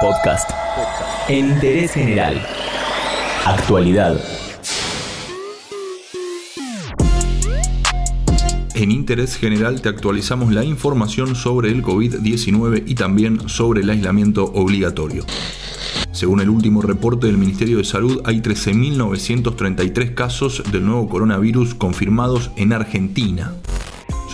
Podcast. En interés general. Actualidad. En Interés General te actualizamos la información sobre el COVID-19 y también sobre el aislamiento obligatorio. Según el último reporte del Ministerio de Salud, hay 13.933 casos del nuevo coronavirus confirmados en Argentina.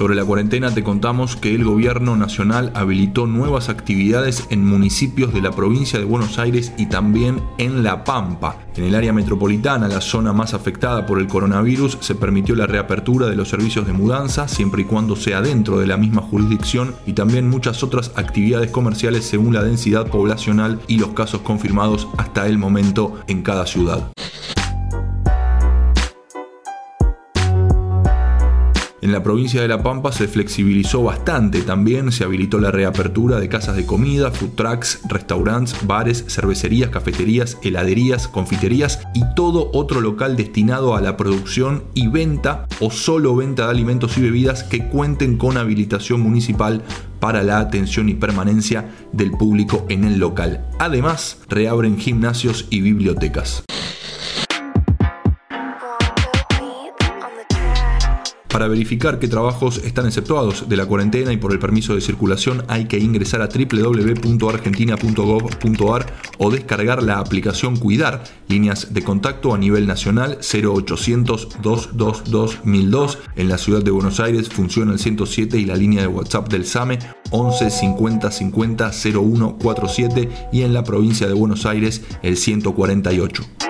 Sobre la cuarentena te contamos que el gobierno nacional habilitó nuevas actividades en municipios de la provincia de Buenos Aires y también en La Pampa. En el área metropolitana, la zona más afectada por el coronavirus, se permitió la reapertura de los servicios de mudanza siempre y cuando sea dentro de la misma jurisdicción y también muchas otras actividades comerciales según la densidad poblacional y los casos confirmados hasta el momento en cada ciudad. En la provincia de La Pampa se flexibilizó bastante también, se habilitó la reapertura de casas de comida, food trucks, restaurantes, bares, cervecerías, cafeterías, heladerías, confiterías y todo otro local destinado a la producción y venta o solo venta de alimentos y bebidas que cuenten con habilitación municipal para la atención y permanencia del público en el local. Además, reabren gimnasios y bibliotecas. Para verificar qué trabajos están exceptuados de la cuarentena y por el permiso de circulación hay que ingresar a www.argentina.gov.ar o descargar la aplicación Cuidar, líneas de contacto a nivel nacional 0800 222 1002. En la ciudad de Buenos Aires funciona el 107 y la línea de WhatsApp del SAME 11 50 50 0147 y en la provincia de Buenos Aires el 148.